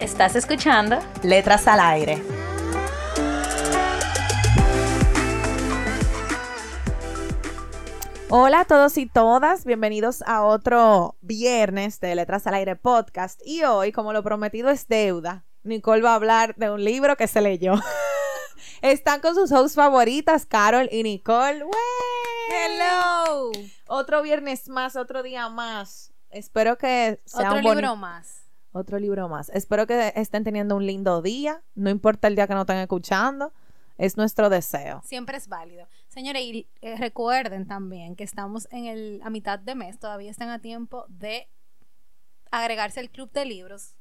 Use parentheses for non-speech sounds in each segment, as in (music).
¿Estás escuchando? Letras al aire. Hola a todos y todas, bienvenidos a otro viernes de Letras al Aire podcast. Y hoy, como lo prometido es deuda, Nicole va a hablar de un libro que se leyó. (laughs) Están con sus hosts favoritas, Carol y Nicole. Hello. Otro viernes más, otro día más. Espero que sea Otro un libro más. Otro libro más. Espero que estén teniendo un lindo día. No importa el día que nos estén escuchando. Es nuestro deseo. Siempre es válido. Señores, y eh, recuerden también que estamos en el, a mitad de mes, todavía están a tiempo de agregarse al club de libros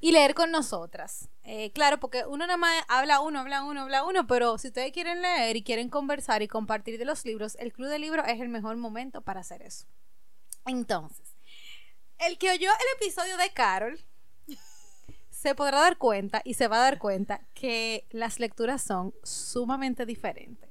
y leer con nosotras. Eh, claro, porque uno nada más habla uno, habla uno, habla uno, pero si ustedes quieren leer y quieren conversar y compartir de los libros, el club de libros es el mejor momento para hacer eso. Entonces, el que oyó el episodio de Carol se podrá dar cuenta y se va a dar cuenta que las lecturas son sumamente diferentes.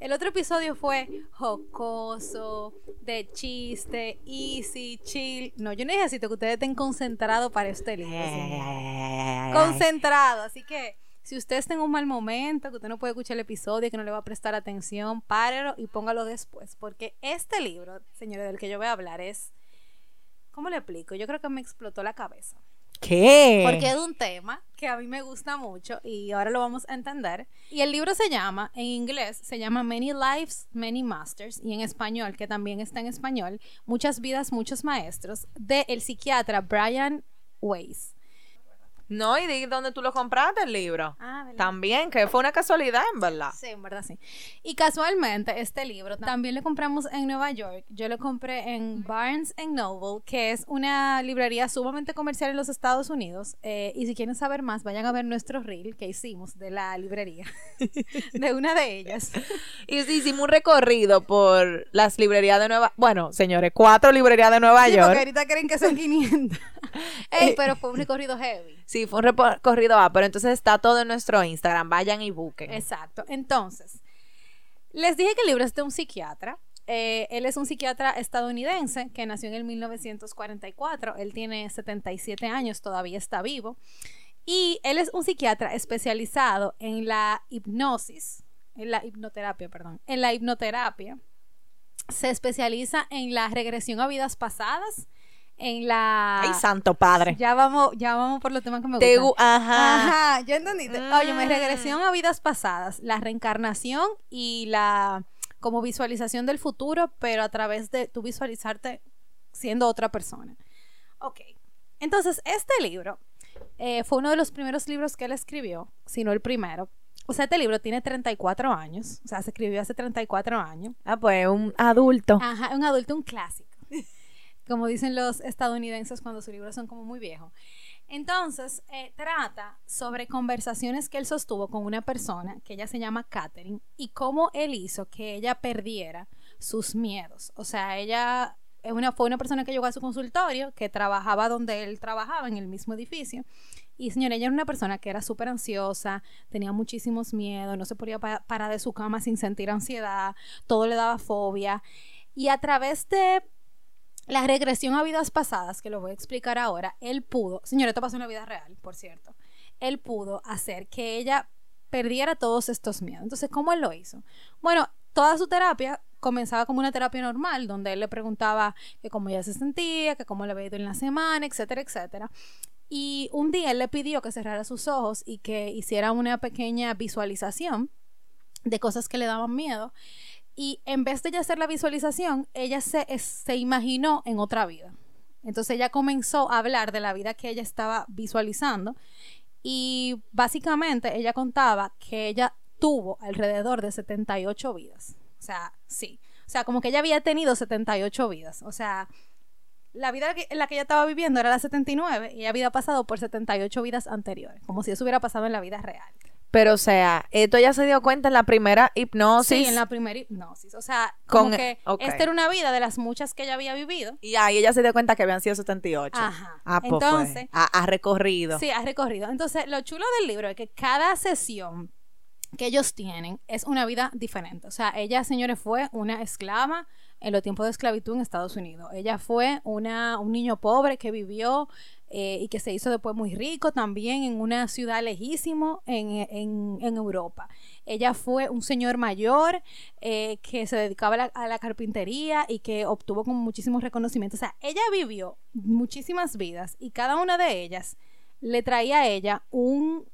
El otro episodio fue jocoso, de chiste, easy, chill. No, yo necesito que ustedes estén concentrados para este libro. señores. Concentrados. Así que si usted está en un mal momento, que usted no puede escuchar el episodio, que no le va a prestar atención, párelo y póngalo después. Porque este libro, señores, del que yo voy a hablar es... ¿Cómo le explico? Yo creo que me explotó la cabeza. ¿Qué? Porque es un tema que a mí me gusta mucho y ahora lo vamos a entender. Y el libro se llama, en inglés, se llama Many Lives, Many Masters, y en español, que también está en español, Muchas vidas, muchos maestros, de el psiquiatra Brian Weiss. No, y di dónde tú lo compraste el libro. Ah, ¿verdad? También, que fue una casualidad, en verdad. Sí, en verdad sí. Y casualmente este libro también lo compramos en Nueva York. Yo lo compré en Barnes Noble, que es una librería sumamente comercial en los Estados Unidos. Eh, y si quieren saber más, vayan a ver nuestro reel que hicimos de la librería, (laughs) de una de ellas. Y sí, hicimos un recorrido por las librerías de Nueva... Bueno, señores, cuatro librerías de Nueva Sí, York. porque ahorita creen que son 500. (laughs) Ey, pero fue un recorrido heavy. Sí, fue un recorrido A, pero entonces está todo en nuestro Instagram. Vayan y busquen. Exacto. Entonces, les dije que el libro es de un psiquiatra. Eh, él es un psiquiatra estadounidense que nació en el 1944. Él tiene 77 años, todavía está vivo. Y él es un psiquiatra especializado en la hipnosis, en la hipnoterapia, perdón, en la hipnoterapia. Se especializa en la regresión a vidas pasadas, en la... Ay, santo padre. Ya vamos, ya vamos por los temas que me Te gustan. gu- Ajá. Ajá, ya entendiste. Oye, me Mm. regresión a vidas pasadas, la reencarnación y la como visualización del futuro, pero a través de tu visualizarte siendo otra persona. Ok. Entonces, este libro eh, fue uno de los primeros libros que él escribió, si no el primero. O sea, este libro tiene 34 años, o sea, se escribió hace 34 años. Ah, pues un adulto. Ajá, un adulto, un clásico. Como dicen los estadounidenses cuando sus libros son como muy viejos. Entonces, eh, trata sobre conversaciones que él sostuvo con una persona que ella se llama Catherine y cómo él hizo que ella perdiera sus miedos. O sea, ella es una, fue una persona que llegó a su consultorio, que trabajaba donde él trabajaba, en el mismo edificio. Y señora, ella era una persona que era súper ansiosa, tenía muchísimos miedos, no se podía pa- parar de su cama sin sentir ansiedad, todo le daba fobia. Y a través de la regresión a vidas pasadas, que lo voy a explicar ahora, él pudo, señora, esto pasó en la vida real, por cierto, él pudo hacer que ella perdiera todos estos miedos. Entonces, ¿cómo él lo hizo? Bueno, toda su terapia comenzaba como una terapia normal, donde él le preguntaba que cómo ella se sentía, que cómo le había ido en la semana, etcétera, etcétera. Y un día él le pidió que cerrara sus ojos y que hiciera una pequeña visualización de cosas que le daban miedo. Y en vez de ella hacer la visualización, ella se, se imaginó en otra vida. Entonces ella comenzó a hablar de la vida que ella estaba visualizando y básicamente ella contaba que ella tuvo alrededor de 78 vidas. O sea, sí. O sea, como que ella había tenido 78 vidas. O sea, la vida en la que ella estaba viviendo era la 79 y ella había pasado por 78 vidas anteriores, como si eso hubiera pasado en la vida real. Pero, o sea, esto ya se dio cuenta en la primera hipnosis. Sí, en la primera hipnosis. O sea, como Con- que ok. esta era una vida de las muchas que ella había vivido. Y ahí ella se dio cuenta que habían sido 78. Ajá. Ah, pues fue. Entonces, Ha, ha recorrido. Sí, ha recorrido. Entonces, lo chulo del libro es que cada sesión que ellos tienen es una vida diferente. O sea, ella, señores, fue una esclava en los tiempos de esclavitud en Estados Unidos. Ella fue una, un niño pobre que vivió eh, y que se hizo después muy rico también en una ciudad lejísimo en, en- en Europa. Ella fue un señor mayor eh, que se dedicaba a la, a la carpintería y que obtuvo como muchísimos reconocimientos. O sea, ella vivió muchísimas vidas y cada una de ellas le traía a ella un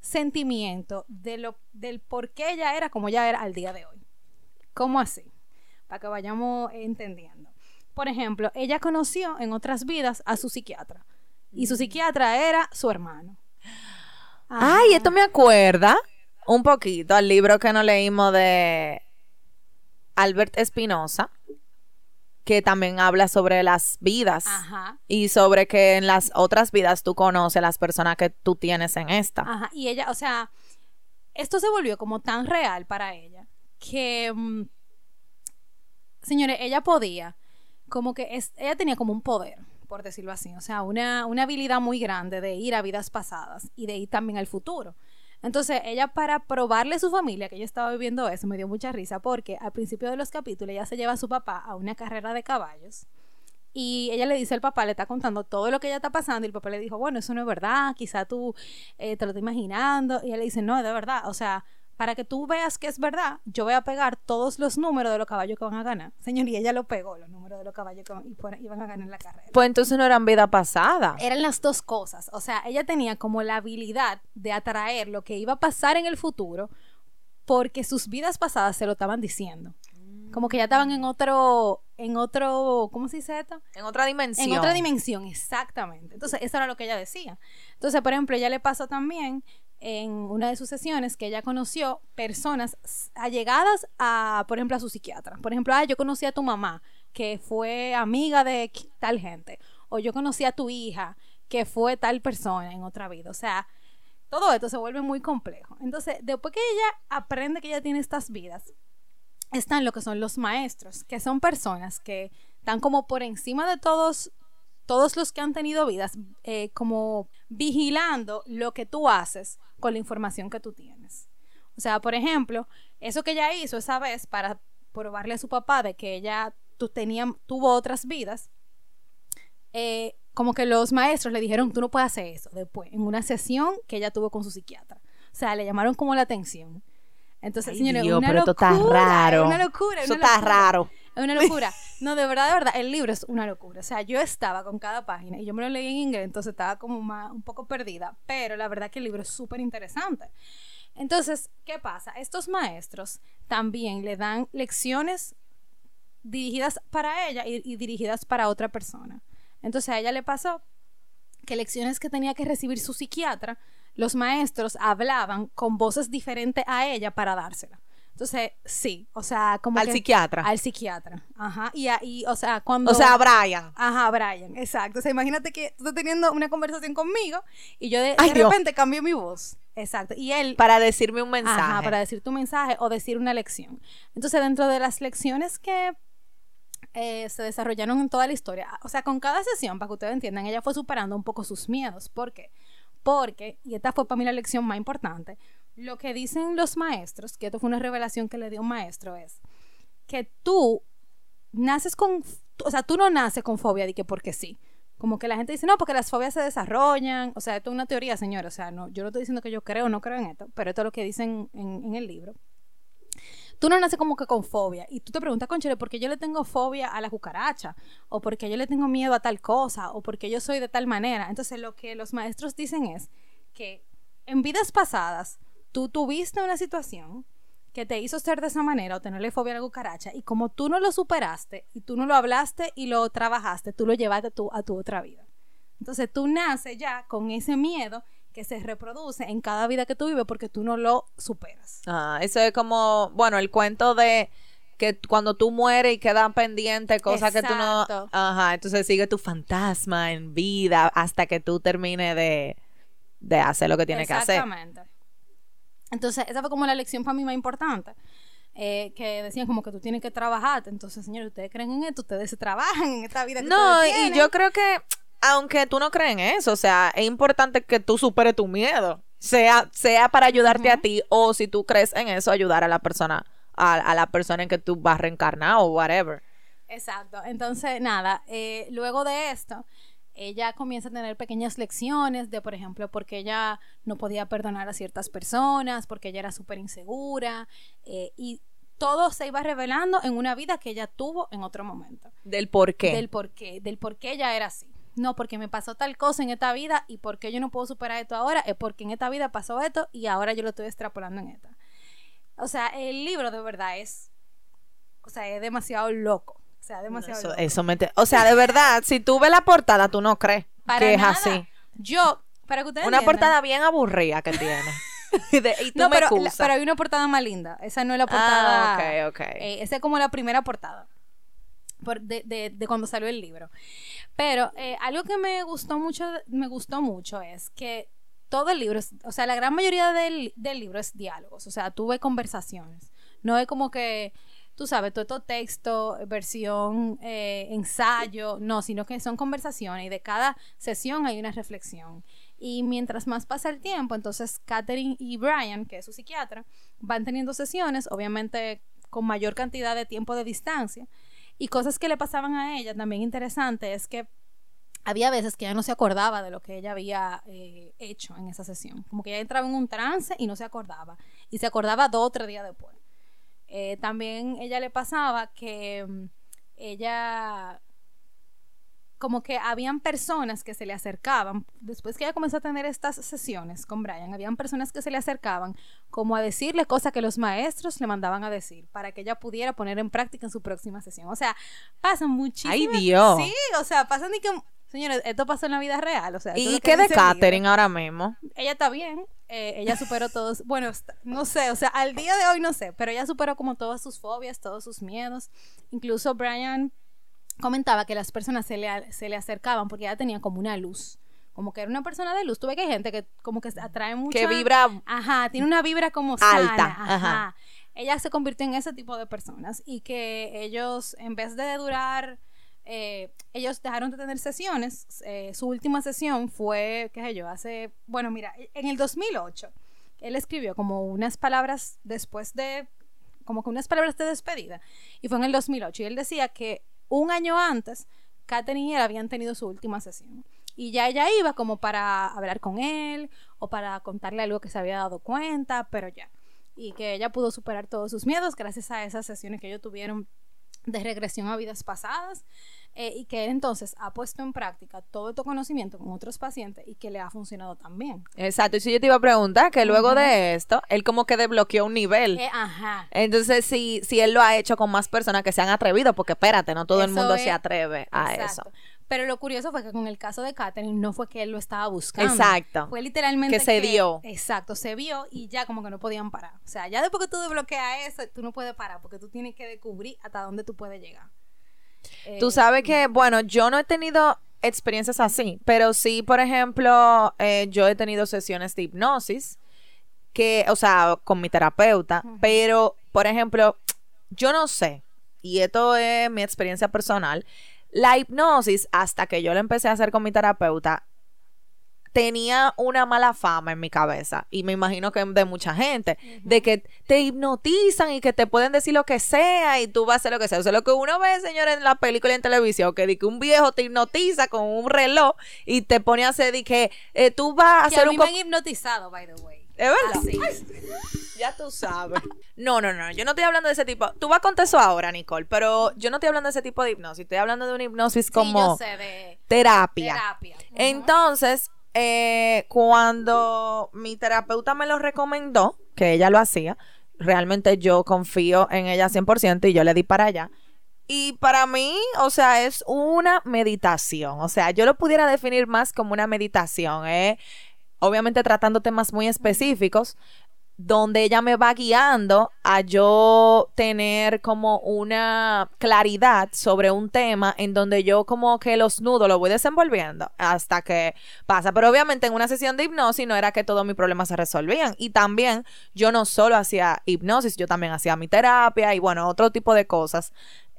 sentimiento de lo, del por qué ella era como ella era al día de hoy. ¿Cómo así? Para que vayamos entendiendo. Por ejemplo, ella conoció en otras vidas a su psiquiatra. Y su psiquiatra era su hermano. Ay, esto me acuerda un poquito al libro que nos leímos de Albert Espinosa, que también habla sobre las vidas Ajá. y sobre que en las otras vidas tú conoces las personas que tú tienes en esta. Ajá, y ella, o sea, esto se volvió como tan real para ella que, mm, señores, ella podía, como que es, ella tenía como un poder, por decirlo así, o sea, una, una habilidad muy grande de ir a vidas pasadas y de ir también al futuro. Entonces, ella para probarle a su familia que ella estaba viviendo eso, me dio mucha risa porque al principio de los capítulos ella se lleva a su papá a una carrera de caballos y ella le dice al papá, le está contando todo lo que ella está pasando. Y el papá le dijo, bueno, eso no es verdad, quizá tú eh, te lo estás imaginando. Y ella le dice, no, de verdad. O sea, para que tú veas que es verdad, yo voy a pegar todos los números de los caballos que van a ganar. Señor, y ella lo pegó, los números de los caballos que van- y iban a ganar la carrera. Pues entonces no eran vida pasada. Eran las dos cosas. O sea, ella tenía como la habilidad de atraer lo que iba a pasar en el futuro porque sus vidas pasadas se lo estaban diciendo. Como que ya estaban en otro, en otro, ¿cómo se dice esto? En otra dimensión. En otra dimensión, exactamente. Entonces, eso era lo que ella decía. Entonces, por ejemplo, ella le pasó también en una de sus sesiones que ella conoció personas allegadas a, por ejemplo, a su psiquiatra. Por ejemplo, ah, yo conocí a tu mamá, que fue amiga de tal gente. O yo conocí a tu hija, que fue tal persona en otra vida. O sea, todo esto se vuelve muy complejo. Entonces, después que ella aprende que ella tiene estas vidas, están lo que son los maestros, que son personas que están como por encima de todos, todos los que han tenido vidas, eh, como vigilando lo que tú haces con la información que tú tienes. O sea, por ejemplo, eso que ella hizo esa vez para probarle a su papá de que ella tu, tenía, tuvo otras vidas, eh, como que los maestros le dijeron, tú no puedes hacer eso después, en una sesión que ella tuvo con su psiquiatra. O sea, le llamaron como la atención. Entonces, Ay, señores, Dios, una pero esto locura, está raro. una locura, es Eso está raro. Una locura. No, de verdad, de verdad, el libro es una locura. O sea, yo estaba con cada página y yo me lo leí en inglés, entonces estaba como más, un poco perdida, pero la verdad que el libro es súper interesante. Entonces, ¿qué pasa? Estos maestros también le dan lecciones dirigidas para ella y, y dirigidas para otra persona. Entonces a ella le pasó que lecciones que tenía que recibir su psiquiatra, los maestros hablaban con voces diferentes a ella para dársela. Entonces, sí, o sea, como Al que- psiquiatra. Al psiquiatra, ajá. Y, ahí, o sea, cuando... O sea, Brian. Ajá, Brian, exacto. O sea, imagínate que tú estás teniendo una conversación conmigo y yo de, Ay, de Dios. repente cambio mi voz. Exacto. Y él Para decirme un mensaje. Ajá, para decir tu mensaje o decir una lección. Entonces, dentro de las lecciones que eh, se desarrollaron en toda la historia, o sea, con cada sesión, para que ustedes entiendan, ella fue superando un poco sus miedos. ¿Por qué? Porque, y esta fue para mí la lección más importante, lo que dicen los maestros, que esto fue una revelación que le dio un maestro, es que tú naces con, o sea, tú no naces con fobia de que porque sí. Como que la gente dice, no, porque las fobias se desarrollan. O sea, esto es una teoría, señor. O sea, no, yo no estoy diciendo que yo creo o no creo en esto, pero esto es lo que dicen en, el libro. Tú no naces como que con fobia y tú te preguntas, conchale, ¿por qué yo le tengo fobia a la cucaracha? O porque yo le tengo miedo a tal cosa, o porque yo soy de tal manera. Entonces, lo que los maestros dicen es que en vidas pasadas tú tuviste una situación que te hizo ser de esa manera o tenerle fobia a la cucaracha y como tú no lo superaste y tú no lo hablaste y lo trabajaste, tú lo llevaste tú a tu otra vida. Entonces tú naces ya con ese miedo que se reproduce en cada vida que tú vives porque tú no lo superas. Ah, eso es como, bueno, el cuento de que cuando tú mueres y quedan pendientes cosas que tú no... Ajá, entonces sigue tu fantasma en vida hasta que tú termines de, de hacer lo que tienes que hacer. Exactamente. Entonces, esa fue como la lección para mí más importante. eh, que decían como que tú tienes que trabajar. Entonces, señores, ustedes creen en esto, ustedes se trabajan en esta vida que No, y yo creo que, aunque tú no crees en eso, o sea, es importante que tú superes tu miedo, sea, sea para ayudarte a ti o si tú crees en eso, ayudar a la persona, a, a la persona en que tú vas a reencarnar o whatever. Exacto. Entonces, nada, eh, luego de esto, ella comienza a tener pequeñas lecciones de, por ejemplo, porque ella no podía perdonar a ciertas personas, porque ella era súper insegura, eh, y todo se iba revelando en una vida que ella tuvo en otro momento. Del por qué. Del por qué, del por qué ella era así. No, porque me pasó tal cosa en esta vida y porque yo no puedo superar esto ahora, es porque en esta vida pasó esto y ahora yo lo estoy extrapolando en esta. O sea, el libro de verdad es, o sea, es demasiado loco. O sea, demasiado Eso, eso me te- O sea, de verdad, si tú ves la portada, tú no crees Para que es así. Yo, para que ustedes Una entiendan- portada bien aburrida que tiene. y, (laughs) de- y tú No, me pero, la- pero hay una portada más linda. Esa no es la portada. Ah, ok, ok. Eh, esa es como la primera portada. por- de, de- de cuando salió el libro. Pero eh, algo que me gustó mucho, me gustó mucho es que todo el libro, es- o sea, la gran mayoría del, del libro es diálogos. O sea, tuve conversaciones. No es como que, tú sabes, todo esto texto, versión, eh, ensayo, no, sino que son conversaciones y de cada sesión hay una reflexión. Y mientras más pasa el tiempo, entonces Catherine y Brian, que es su psiquiatra, van teniendo sesiones, obviamente con mayor cantidad de tiempo de distancia. Y cosas que le pasaban a ella, también interesante, es que había veces que ella no se acordaba de lo que ella había eh, hecho en esa sesión. Como que ella entraba en un trance y no se acordaba. Y se acordaba dos o tres días después. Eh, también ella le pasaba que mm, ella como que habían personas que se le acercaban, después que ella comenzó a tener estas sesiones con Brian, habían personas que se le acercaban como a decirle cosas que los maestros le mandaban a decir para que ella pudiera poner en práctica en su próxima sesión. O sea, pasan muchísimas... Ay, Dios. Sí, o sea, pasan y que... Señores, esto pasó en la vida real, o sea... ¿Y qué de. Catherine ahora mismo? Ella está bien, eh, ella superó todos, bueno, no sé, o sea, al día de hoy no sé, pero ella superó como todas sus fobias, todos sus miedos. Incluso Brian comentaba que las personas se le, se le acercaban porque ella tenía como una luz, como que era una persona de luz. Tuve que hay gente que como que atrae mucho. Que vibra Ajá, tiene una vibra como sana, Alta, Ajá. ajá. Ella se convirtió en ese tipo de personas y que ellos, en vez de durar, eh, ellos dejaron de tener sesiones. eh, su última sesión fue, qué sé yo, hace, bueno, mira, en el 2008, él escribió como unas palabras después de, como que unas palabras de despedida, y fue en el 2008, y él decía que un año antes, Katherine y él habían tenido su última sesión. Y ya ella iba como para hablar con él o para contarle algo que se había dado cuenta, pero ya. Y que ella pudo superar todos sus miedos gracias a esas sesiones que ellos tuvieron de regresión a vidas pasadas eh, y que él entonces ha puesto en práctica todo este conocimiento con otros pacientes y que le ha funcionado también. Exacto, y si yo te iba a preguntar que luego de esto, él como que desbloqueó un nivel. Eh, ajá. Entonces, si, si él lo ha hecho con más personas que se han atrevido, porque espérate, no todo el mundo es- se atreve a Exacto. eso. Pero lo curioso fue que con el caso de Katherine no fue que él lo estaba buscando. Exacto. Fue literalmente Que se dio. Exacto, se vio y ya como que no podían parar. O sea, ya después que tú desbloqueas eso, tú no puedes parar porque tú tienes que descubrir hasta dónde tú puedes llegar. Tú Eh, sabes que, bueno, yo no he tenido experiencias así, pero sí, por ejemplo, eh, yo he tenido sesiones de hipnosis, que, o sea, con mi terapeuta, pero, por ejemplo, yo no sé, y esto es mi experiencia personal, la hipnosis, hasta que yo la empecé a hacer con mi terapeuta, tenía una mala fama en mi cabeza y me imagino que de mucha gente de que te hipnotizan y que te pueden decir lo que sea y tú vas a hacer lo que sea. O sea, lo que uno ve, señores, en la película y en televisión, que, di que un viejo te hipnotiza con un reloj y te pone a hacer de que eh, tú vas a que hacer a un... mí me co- han hipnotizado, by the way. ¿Es verdad? Así. Ya tú sabes. No, no, no. Yo no estoy hablando de ese tipo. Tú vas a eso ahora, Nicole, pero yo no estoy hablando de ese tipo de hipnosis. Estoy hablando de una hipnosis Sí, como yo sé, de terapia. Entonces, eh, cuando mi terapeuta me lo recomendó, que ella lo hacía, realmente yo confío en ella 100% y yo le di para allá. Y para mí, o sea, es una meditación. O sea, yo lo pudiera definir más como una meditación. ¿eh? Obviamente tratando temas muy específicos donde ella me va guiando a yo tener como una claridad sobre un tema en donde yo como que los nudos lo voy desenvolviendo hasta que pasa. Pero obviamente en una sesión de hipnosis no era que todos mis problemas se resolvían. Y también yo no solo hacía hipnosis, yo también hacía mi terapia y bueno, otro tipo de cosas.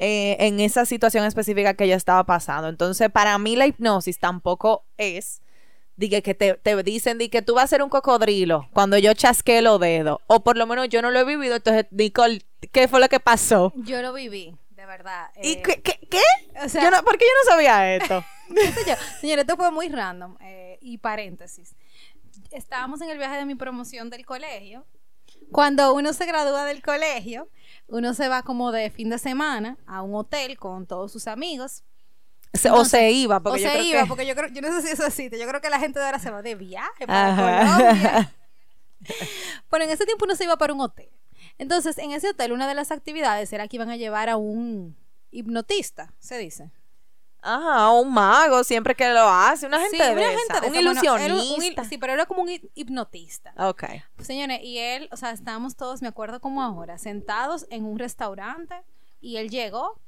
eh, en esa situación específica que ella estaba pasando. Entonces, para mí la hipnosis tampoco es Dije que te, te dicen di que tú vas a ser un cocodrilo cuando yo chasqué los dedos. O por lo menos yo no lo he vivido. Entonces, Nicole, ¿qué fue lo que pasó? Yo lo viví, de verdad. ¿Y eh, qué? qué- qué? o sea, Yo no- ¿Por qué yo no sabía esto? (laughs) qué sé yo. Señores, esto fue muy random. eh, y paréntesis. Estábamos en el viaje de mi promoción del colegio. Cuando uno se gradúa del colegio, uno se va como de fin de semana a un hotel con todos sus amigos. Se- o se iba, porque o yo se creo iba, que- porque yo creo, yo no sé si eso existe. Yo creo que la gente de ahora se va de viaje para Ajá. Colombia. (laughs) Pero en ese tiempo uno se iba para un hotel. Entonces, en ese hotel, una de las actividades era que iban a llevar a un hipnotista, se dice. Ajá, un mago siempre que lo hace, una gente Sí, de una esa, gente de un esa. Bueno, era un- ilusionista. sí, pero era como un hip- hipnotista. Ok. Pues, señores, y él, o sea, estábamos todos, me acuerdo como ahora, sentados en un restaurante y él llegó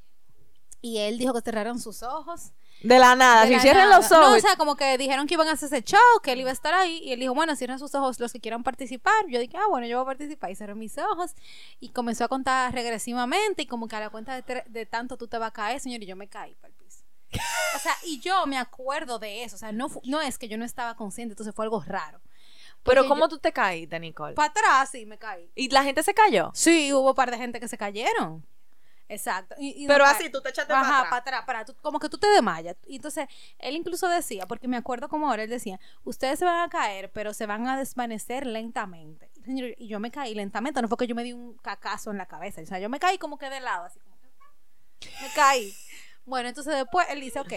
y él dijo que cerraron sus ojos. De la nada, si nada. los ojos. No, o sea, como que dijeron que iban a hacer ese show, que él iba a estar ahí. Y él dijo, bueno, cierren sus ojos los que quieran participar. Yo dije, ah, bueno, yo voy a participar. Y cerré mis ojos. Y comenzó a contar regresivamente. Y como que a la cuenta de, de tanto tú te vas a caer, señor. Y yo me caí para el piso. O sea, y yo me acuerdo de eso. O sea, no, no es que yo no estaba consciente. Entonces fue algo raro. Pero ¿cómo yo- tú te caíste, Nicole? Para atrás, sí, me caí. ¿Y la gente se cayó? Sí, hubo un par de gente que se cayeron. Exacto. Y- y Pero así, tú te echaste Ajá, para atrás. para atrás, para tú- como que tú te desmayas. Y entonces, él incluso decía, porque me acuerdo como ahora, él decía, ustedes se van a caer, pero se van a desvanecer lentamente. Y, yo me caí lentamente, no fue que yo me di un cacazo en la cabeza, o sea, yo me caí como que de lado, así como que me caí. Bueno, entonces después él dice, ok,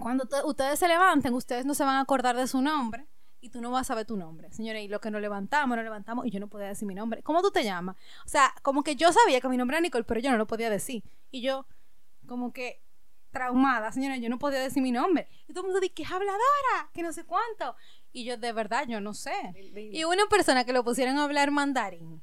cuando te- ustedes se levanten, ustedes no se van a acordar de su nombre y tú no vas a saber tu nombre. Señores, y lo que nos levantamos, nos levantamos y yo no podía decir mi nombre. ¿Cómo tú te llamas? O sea, como que yo sabía que mi nombre era Nicole, pero yo no lo podía decir. Y yo, como que traumada, señora, yo no podía decir mi nombre. Y todo el mundo dice, que es habladora, que no sé cuánto. Y yo, de verdad, yo no sé. Y una persona que lo pusieron a hablar mandarín.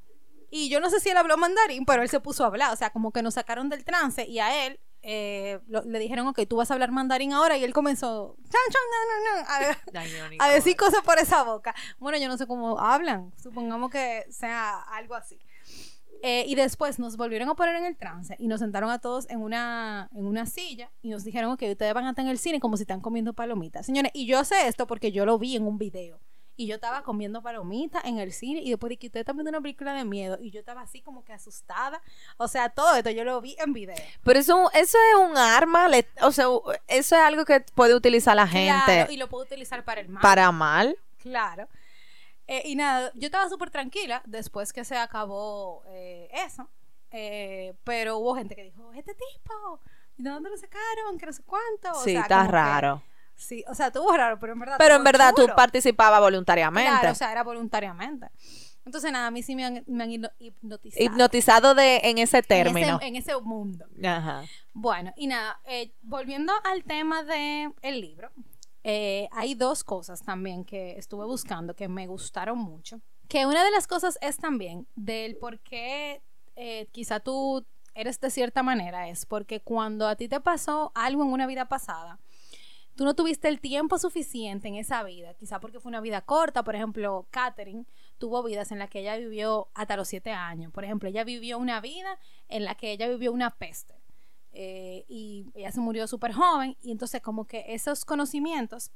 Y yo no sé si él habló mandarín, pero él se puso a hablar. O sea, como que nos sacaron del trance y a él eh, lo- le dijeron, ok, tú vas a hablar mandarín ahora. Y él comenzó, chan, chan, a, decir cosas por esa boca. Bueno, yo no sé cómo hablan. Supongamos que sea algo así. Eh, y después nos volvieron a poner en el trance y nos sentaron a todos en una, en una silla y nos dijeron, ok, ustedes van a estar en el cine como si están comiendo palomitas. Señores, y yo sé esto porque yo lo vi en un video. Y yo estaba comiendo palomitas en el cine y después de que ustedes están viendo una película de miedo y yo estaba así como que asustada. O sea, todo esto yo lo vi en video. Pero eso, eso es un arma, le- o sea, eso es algo que puede utilizar la gente Claro, y lo puedo utilizar para el mal. para mal. Claro. Eh, y nada, yo estaba súper tranquila después que se acabó eh, eso. Eh, pero hubo gente que dijo, este tipo, ¿de dónde lo sacaron? Que no sé cuánto. O Sí, sea, está como que- raro. Sí, o sea, estuvo raro, pero en verdad. Pero en verdad tú chulo. participabas voluntariamente. Claro, o sea, era voluntariamente. Entonces, nada, a mí sí me han, me han hipnotizado. Hipnotizado de, en ese En término. ese, en ese mundo. Ajá. Bueno, y nada, eh, volviendo al tema del el libro, eh, hay dos cosas también que estuve buscando que me gustaron mucho. Que una de las cosas es también del por qué eh, quizá tú eres de cierta manera, es porque cuando a ti te pasó algo en una vida pasada, tú no tuviste el tiempo suficiente en esa vida, quizá porque fue una vida corta, por ejemplo, Catherine tuvo vidas en las que ella vivió hasta los siete años, por ejemplo, ella vivió una vida en la que ella vivió una peste eh, y ella se murió súper joven y entonces como que esos conocimientos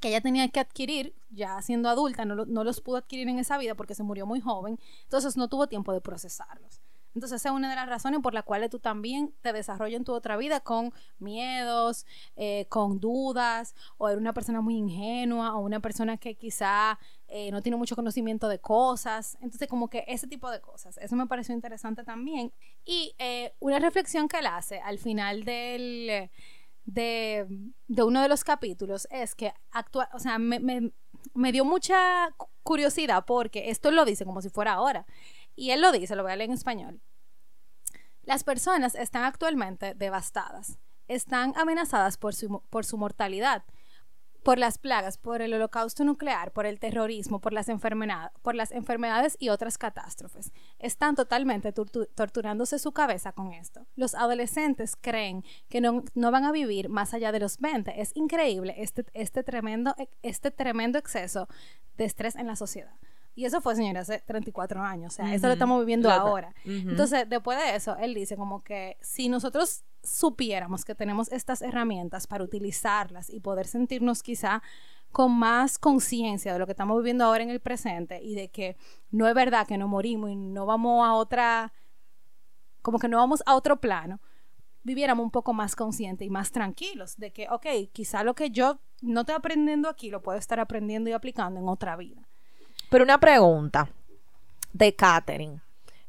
que ella tenía que adquirir ya siendo adulta, no, no los pudo adquirir en esa vida porque se murió muy joven, entonces no tuvo tiempo de procesarlos. Entonces esa es una de las razones por las cuales tú también te desarrollas en tu otra vida con miedos, eh, con dudas, o eres una persona muy ingenua, o una persona que quizá eh, no tiene mucho conocimiento de cosas. Entonces como que ese tipo de cosas. Eso me pareció interesante también. Y eh, una reflexión que él hace al final del, de, uno de los capítulos es que actua o sea, me, me- dio mucha cu- curiosidad porque esto lo dice como si fuera ahora. Y él lo dice, lo voy a leer en español. Las personas están actualmente devastadas, están amenazadas por su, por su mortalidad, por las plagas, por el holocausto nuclear, por el terrorismo, por las, enfermedades, por las enfermedades y otras catástrofes. Están totalmente torturándose su cabeza con esto. Los adolescentes creen que no, van a vivir más allá de los 20. Es increíble este, este, tremendo, este tremendo exceso de estrés en la sociedad. Y eso fue, señora, hace 34 años. O sea, eso lo estamos viviendo ahora. Entonces, después de eso, él dice como que si nosotros supiéramos que tenemos estas herramientas para utilizarlas y poder sentirnos quizá con más conciencia de lo que estamos viviendo ahora en el presente y de que no es verdad que no morimos y no vamos a otra, como que no vamos a otro plano, viviéramos un poco más conscientes y más tranquilos de que, ok, quizá lo que yo no estoy aprendiendo aquí lo puedo estar aprendiendo y aplicando en otra vida. Pero una pregunta de Catherine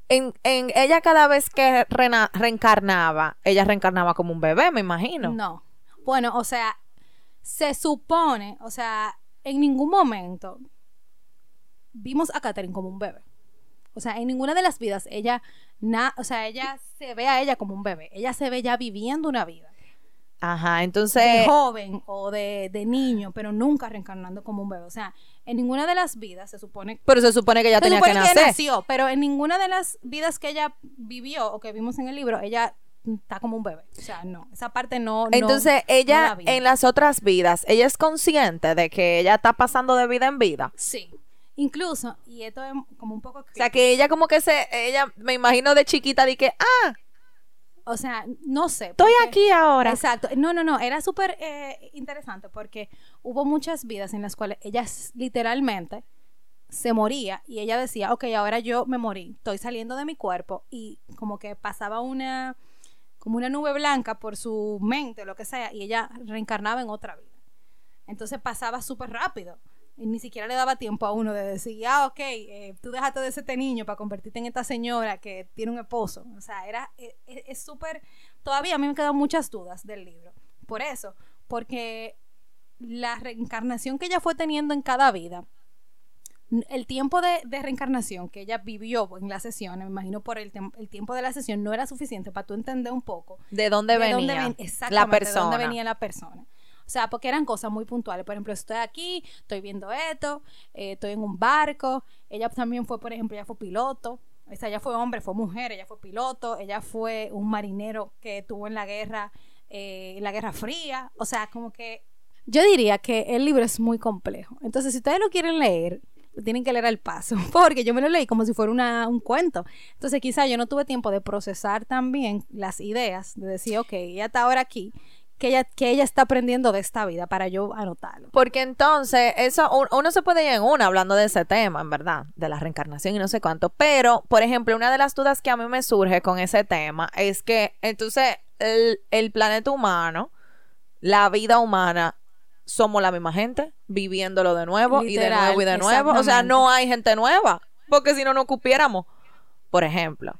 en, ella cada vez que reencarnaba, ella reencarnaba como un bebé, me imagino. No. Bueno, o sea, se supone, o sea, en ningún momento vimos a Catherine como un bebé. O sea, en ninguna de las vidas ella, o sea, ella se ve a ella como un bebé. Ella se ve ya viviendo una vida. Ajá, entonces... De joven o de, de niño, pero nunca reencarnando como un bebé. O sea, en ninguna de las vidas se supone... Pero se supone que ella tenía que nacer. Que nació, pero en ninguna de las vidas que ella vivió o que vimos en el libro, ella está como un bebé. O sea, no, esa parte no. Entonces, ella en las otras vidas, ella es consciente de que ella está pasando de vida en vida. Sí. Incluso, y esto es como un poco. O sea, que ella como que se, ella, me imagino de chiquita, de que, ah, o sea, no sé. Estoy aquí ahora. Exacto. No, no, no. Era súper eh, interesante porque hubo muchas vidas en las cuales ella literalmente se moría y ella decía, ok, ahora yo me morí, estoy saliendo de mi cuerpo y como que pasaba una, como una nube blanca por su mente, lo que sea, y ella reencarnaba en otra vida. Entonces pasaba súper rápido y ni siquiera le daba tiempo a uno de decir, ah, ok, eh, tú dejaste de ser este niño para convertirte en esta señora que tiene un esposo. O sea, era, e, e, es súper, todavía a mí me quedan muchas dudas del libro. Por eso, porque la reencarnación que ella fue teniendo en cada vida, el tiempo de, reencarnación que ella vivió en la sesión, me imagino por el, el, tiempo de la sesión, no era suficiente para tú entender un poco de dónde venía la persona. De dónde venía la persona. O sea, porque eran cosas muy puntuales. Por ejemplo, estoy aquí, estoy viendo esto, eh, estoy en un barco. Ella también fue, por ejemplo, ella fue piloto. O sea, ella fue hombre, fue mujer, ella fue piloto, ella fue un marinero que tuvo en la guerra, eh, en la Guerra Fría. O sea, como que yo diría que el libro es muy complejo. Entonces, si ustedes lo quieren leer, tienen que leer al paso, (laughs) porque yo me lo leí como si fuera una, un cuento. Entonces, quizá yo no tuve tiempo de procesar también las ideas, de decir, ok, ella está ahora aquí que ella, que ella está aprendiendo de esta vida para yo anotarlo. Porque entonces, eso, uno se puede ir en una hablando de ese tema, en verdad, de la reencarnación y no sé cuánto. Pero, por ejemplo, una de las dudas que a mí me surge con ese tema es que entonces el, el planeta humano, la vida humana, somos la misma gente, viviéndolo de nuevo y de nuevo y de nuevo. O sea, no hay gente nueva, porque si no, no cupiéramos. Por ejemplo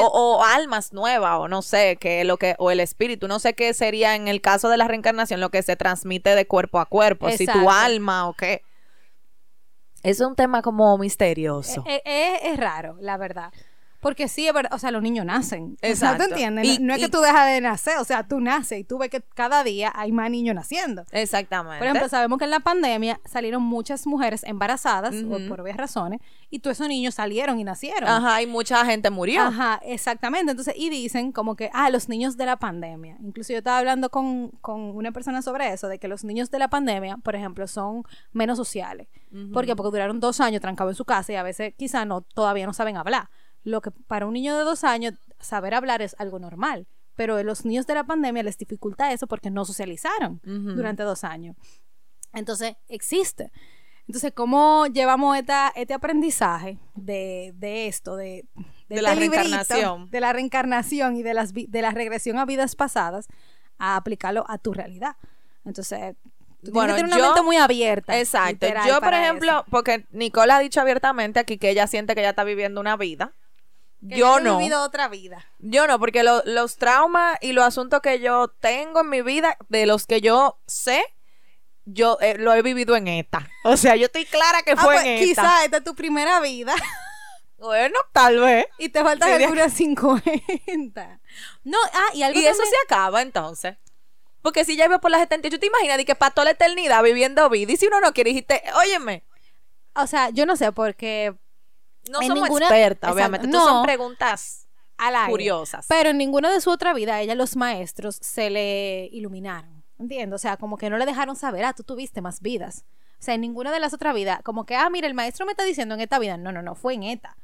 o, almas nuevas o no sé qué lo que o el espíritu no sé qué sería en el caso de la reencarnación lo que se transmite de cuerpo a cuerpo si tu alma o qué. Es un tema como misterioso. Es, e, es, es raro la verdad porque sí, es verdad, o sea, los niños nacen. Exacto. ¿Tú entiendes? no, es que tú dejas de nacer, o sea, tú naces y tú ves que cada día hay más niños naciendo. Exactamente. Por ejemplo, sabemos que en la pandemia salieron muchas mujeres embarazadas, por obvias razones, y todos esos niños salieron y nacieron. Ajá, y mucha gente murió. Ajá, exactamente. Entonces, y dicen como que, ah, los niños de la pandemia. Incluso yo estaba hablando con, con una persona sobre eso, de que los niños de la pandemia, por ejemplo, son menos sociales. ¿Por qué? Porque duraron dos años trancados en su casa y a veces quizá no, todavía no saben hablar lo que para un niño de dos años saber hablar es algo normal, pero a los niños de la pandemia les dificulta eso porque no socializaron durante dos años. Entonces, existe. Entonces, ¿cómo llevamos esta, este aprendizaje de, esto, de, de, la este reencarnación? De la reencarnación y de, las, de la regresión a vidas pasadas a aplicarlo a tu realidad. Entonces, bueno, una mente muy abierta. Exacto. Yo, por ejemplo, porque Nicole ha dicho abiertamente aquí que ella siente que ella está viviendo una vida yo no. He vivido otra vida. Yo no, porque los traumas y los asuntos que yo tengo en mi vida, de los que yo sé, yo eh, lo he vivido en esta. O sea, yo estoy clara que ah, fue pues, en esta. Quizás esta es tu primera vida. (laughs) Bueno, tal vez. Y te falta el 50. (laughs) No, ah, y algo Y eso se acaba entonces. Porque si ya iba por las 78, ¿te imaginas de que para toda la eternidad viviendo vida? Y si uno no quiere, dijiste, óyeme, O sea, yo no sé, porque no En somos ninguna- expertas, obviamente. no. Son preguntas curiosas. Pero en ninguna de su otra vida, ella los maestros se le iluminaron. ¿Entiendes? O sea, como que no le dejaron saber, ah, tú tuviste más vidas. O sea, en ninguna de las otras vidas, como que, ah, mira, el maestro me está diciendo en esta vida. No, no, no, fue en esta.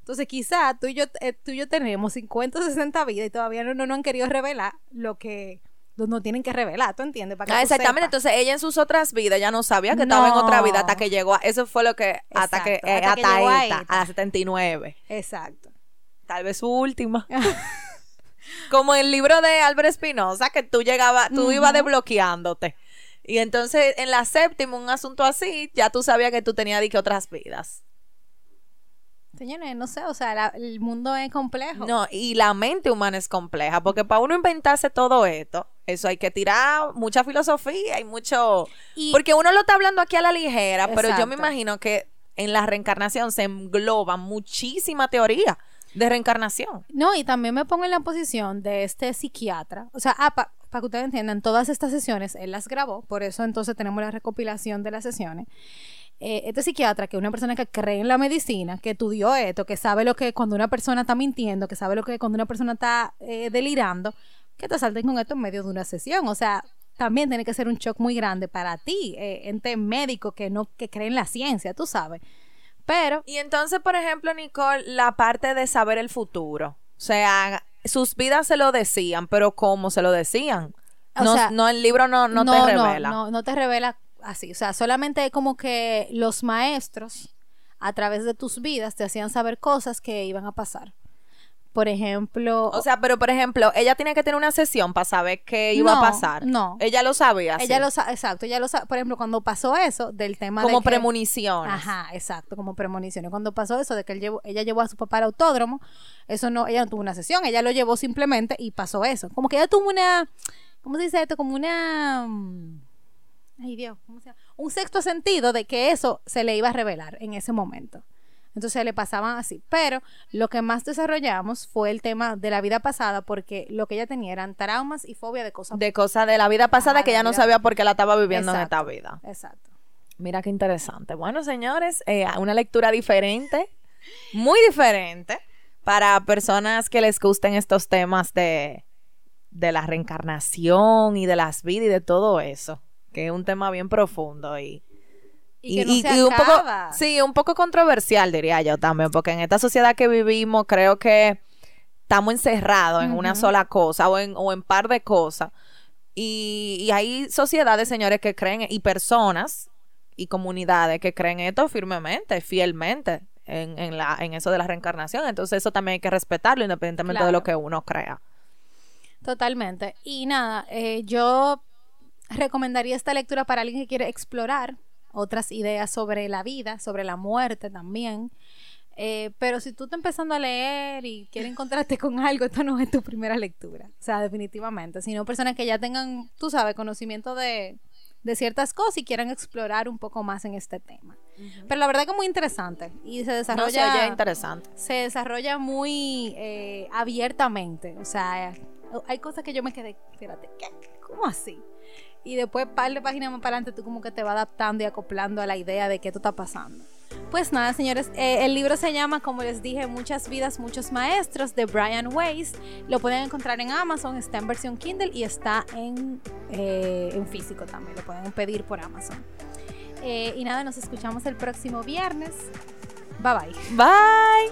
Entonces, quizá tú y yo, eh, tú y yo tenemos 50 o 60 vidas y todavía no, no, no han querido revelar lo que no, tienen que revelar, ¿tú entiendes? Para que Ah, exactamente. Entonces ella en sus otras vidas ya no sabía que estaba en otra vida hasta que llegó a. Eso fue lo que. Hasta que. Eh, hasta que hasta a a la 79. Exacto. Tal vez su última. (laughs) Como el libro de Álvaro Espinosa, que tú llegabas, tú ibas desbloqueándote. Y entonces en la séptima, un asunto así, ya tú sabías que tú tenías de que otras vidas. Señores, no sé, o sea, la- el mundo es complejo. No, y la mente humana es compleja, porque para uno inventarse todo esto, eso hay que tirar mucha filosofía y mucho... Y- Porque uno lo está hablando aquí a la ligera, pero yo me imagino que en la reencarnación se engloba muchísima teoría de reencarnación. No, y también me pongo en la posición de este psiquiatra. O sea, ah, para que ustedes entiendan, todas estas sesiones él las grabó, por eso entonces tenemos la recopilación de las sesiones. Eh, este psiquiatra, que es una persona que cree en la medicina, que estudió esto, que sabe lo que cuando una persona está mintiendo, que sabe lo que cuando una persona está eh, delirando, que te salten con esto en medio de una sesión. O sea, también tiene que ser un shock muy grande para ti, eh, ente médico que no que cree en la ciencia, tú sabes. Pero Y entonces, por ejemplo, Nicole, la parte de saber el futuro. O sea, sus vidas se lo decían, pero ¿cómo se lo decían? O no, sea, no, el libro no, no, te revela. No, no te revela así. O sea, solamente como que los maestros, a través de tus vidas, te hacían saber cosas que iban a pasar. Por ejemplo, O sea, pero por ejemplo, ella tenía que tener una sesión para saber qué iba No, a pasar. no. Ella lo sabía. ella sí. lo sabe, exacto, ella lo sabe. Por ejemplo, cuando pasó eso del tema Como de que- premoniciones. Ajá, exacto, como premoniciones. Cuando pasó eso de que él llevó, ella llevó a su papá al autódromo, eso no, ella no tuvo una sesión, ella lo llevó simplemente y pasó eso. Como que ella tuvo una, ¿cómo se dice esto? Como una, mm, ay Dios, ¿cómo se llama? Un sexto sentido de que eso se le iba a revelar en ese momento. Entonces le pasaban así. Pero lo que más desarrollamos fue el tema de la vida pasada, porque lo que ella tenía eran traumas y fobia de cosas. De cosas de la vida pasada que ella la no sabía por qué la estaba viviendo Exacto. en esta vida. Exacto. Mira qué interesante. Bueno, señores, eh, una lectura diferente, muy diferente, para personas que les gusten estos temas de, de la reencarnación y de las vidas y de todo eso, que es un tema bien profundo y, Y que no se un poco, sí, un poco controversial diría yo también, porque en esta sociedad que vivimos creo que estamos encerrados en una sola cosa o en, o en par de cosas. Y, y hay sociedades, señores, que creen, y personas y comunidades que creen esto firmemente, fielmente, en, en, la, en eso de la reencarnación. Entonces eso también hay que respetarlo independientemente de lo que uno crea. Totalmente. Y nada, eh, yo recomendaría esta lectura para alguien que quiere explorar otras ideas sobre la vida, sobre la muerte también. Eh, pero si tú estás empezando a leer y quieres (laughs) encontrarte con algo, esto no es tu primera lectura. O sea, definitivamente. Sino personas que ya tengan, tú sabes, conocimiento de, de ciertas cosas y quieran explorar un poco más en este tema. Pero la verdad que es muy interesante y se No se desarrolla interesante. se desarrolla muy eh, abiertamente. O sea, hay cosas que yo me quedé, espérate, ¿qué? ¿Cómo así? Y después, par de páginas más para adelante, tú como que te vas adaptando y acoplando a la idea de qué esto está pasando. Pues nada, señores, eh, el libro se llama, como les dije, Muchas vidas, muchos maestros, de Brian Weiss. Lo pueden encontrar en Amazon, está en versión Kindle y está en, eh, en físico también. Lo pueden pedir por Amazon. Eh, y nada, nos escuchamos el próximo viernes. Bye bye. Bye.